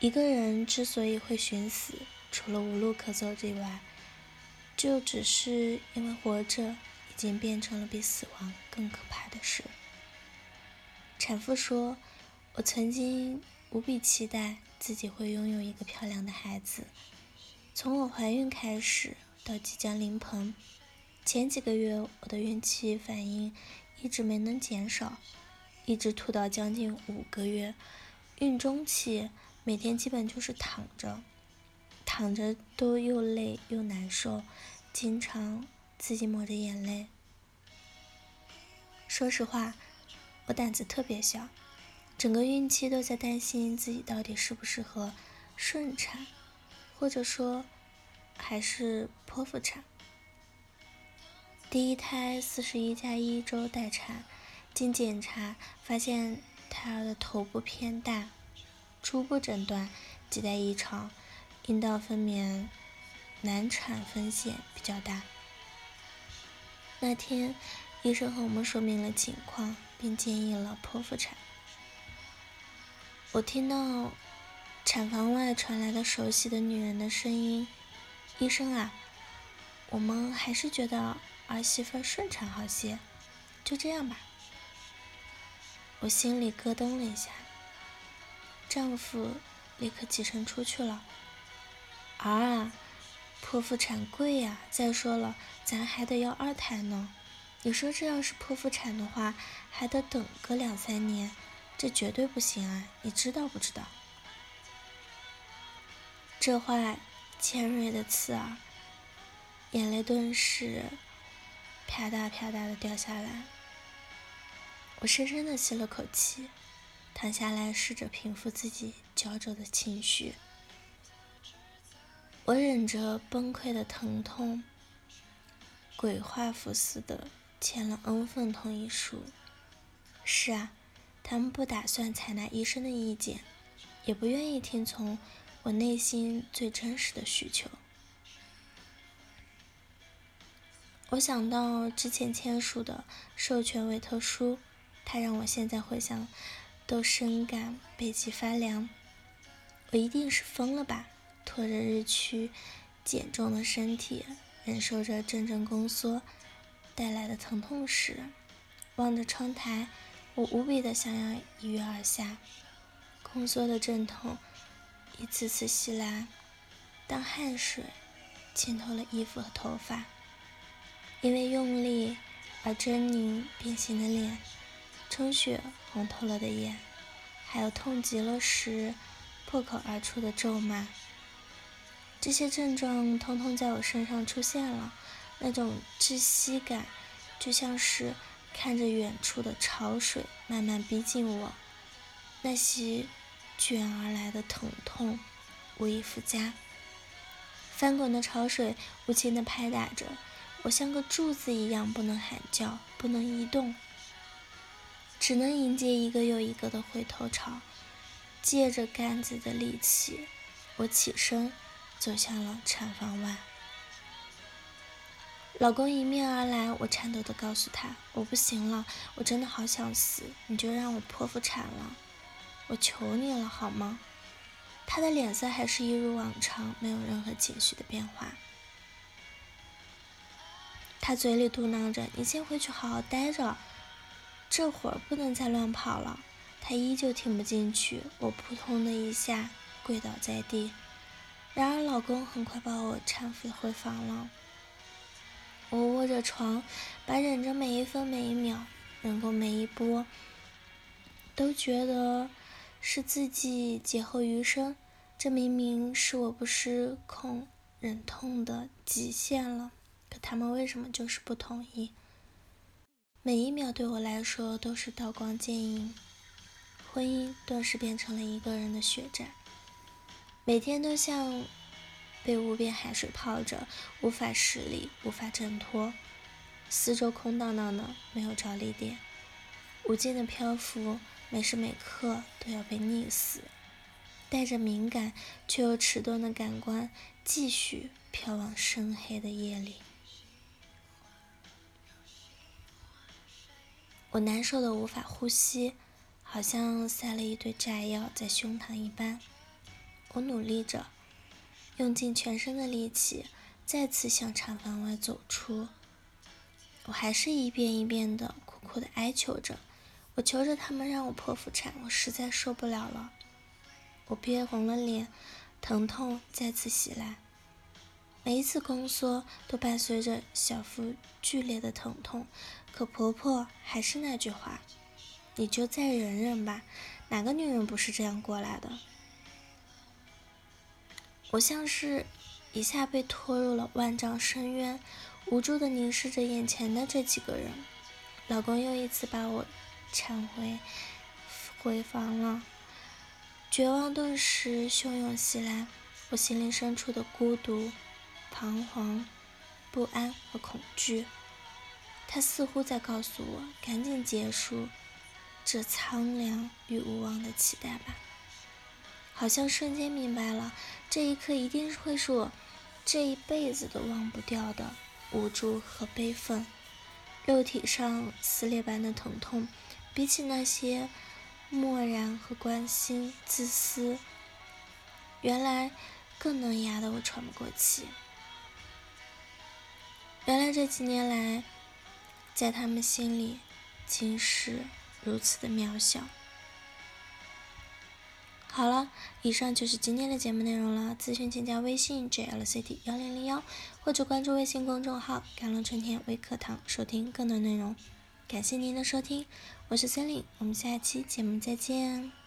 一个人之所以会寻死，除了无路可走之外，就只是因为活着已经变成了比死亡更可怕的事。产妇说：“我曾经无比期待自己会拥有一个漂亮的孩子。从我怀孕开始到即将临盆，前几个月我的孕期反应一直没能减少。”一直吐到将近五个月，孕中期每天基本就是躺着，躺着都又累又难受，经常自己抹着眼泪。说实话，我胆子特别小，整个孕期都在担心自己到底适不适合顺产，或者说还是剖腹产。第一胎四十一加一周待产。经检查发现胎儿的头部偏大，初步诊断脐带异常，阴道分娩难产风险比较大。那天医生和我们说明了情况，并建议了剖腹产。我听到产房外传来的熟悉的女人的声音：“医生啊，我们还是觉得儿媳妇顺产好些，就这样吧。”我心里咯噔了一下，丈夫立刻起身出去了。儿啊，剖腹产贵呀，再说了，咱还得要二胎呢。你说这要是剖腹产的话，还得等个两三年，这绝对不行啊！你知道不知道？这话尖锐的刺耳，眼泪顿时啪嗒啪嗒的掉下来。我深深的吸了口气，躺下来，试着平复自己焦灼的情绪。我忍着崩溃的疼痛，鬼画符似的签了恩份同意书。是啊，他们不打算采纳医生的意见，也不愿意听从我内心最真实的需求。我想到之前签署的授权委托书。他让我现在回想，都深感背脊发凉。我一定是疯了吧？拖着日趋减重的身体，忍受着阵阵宫缩带来的疼痛时，望着窗台，我无比的想要一跃而下。宫缩的阵痛一次次袭来，当汗水浸透了衣服和头发，因为用力而狰狞变形的脸。充血红透了的眼，还有痛极了时破口而出的咒骂，这些症状通通在我身上出现了。那种窒息感，就像是看着远处的潮水慢慢逼近我，那些卷而来的疼痛无以复加。翻滚的潮水无情地拍打着我，像个柱子一样，不能喊叫，不能移动。只能迎接一个又一个的回头潮，借着杆子的力气，我起身走向了产房外。老公迎面而来，我颤抖地告诉他：“我不行了，我真的好想死，你就让我剖腹产了，我求你了，好吗？”他的脸色还是一如往常，没有任何情绪的变化。他嘴里嘟囔着：“你先回去好好待着。”这会儿不能再乱跑了，他依旧听不进去。我扑通的一下跪倒在地。然而老公很快把我搀扶回房了。我握着床，把忍着每一分每一秒，忍过每一波，都觉得是自己劫后余生。这明明是我不失控忍痛的极限了，可他们为什么就是不同意？每一秒对我来说都是刀光剑影，婚姻顿时变成了一个人的血债，每天都像被无边海水泡着，无法施力，无法挣脱，四周空荡荡的，没有着力点，无尽的漂浮，每时每刻都要被溺死，带着敏感却又迟钝的感官，继续飘往深黑的夜里。我难受的无法呼吸，好像塞了一堆炸药在胸膛一般。我努力着，用尽全身的力气，再次向产房外走出。我还是一遍一遍的苦苦的哀求着，我求着他们让我剖腹产，我实在受不了了。我憋红了脸，疼痛再次袭来。每一次宫缩都伴随着小腹剧烈的疼痛，可婆婆还是那句话：“你就再忍忍吧，哪个女人不是这样过来的？”我像是一下被拖入了万丈深渊，无助的凝视着眼前的这几个人。老公又一次把我搀回回房了，绝望顿时汹涌袭来，我心灵深处的孤独。彷徨、不安和恐惧，他似乎在告诉我：赶紧结束这苍凉与无望的期待吧。好像瞬间明白了，这一刻一定会是我这一辈子都忘不掉的无助和悲愤。肉体上撕裂般的疼痛，比起那些漠然和关心、自私，原来更能压得我喘不过气。原来这几年来，在他们心里，竟是如此的渺小。好了，以上就是今天的节目内容了。咨询请加微信 jlct 幺零零幺，或者关注微信公众号“甘露春天微课堂”，收听更多内容。感谢您的收听，我是森林，我们下期节目再见。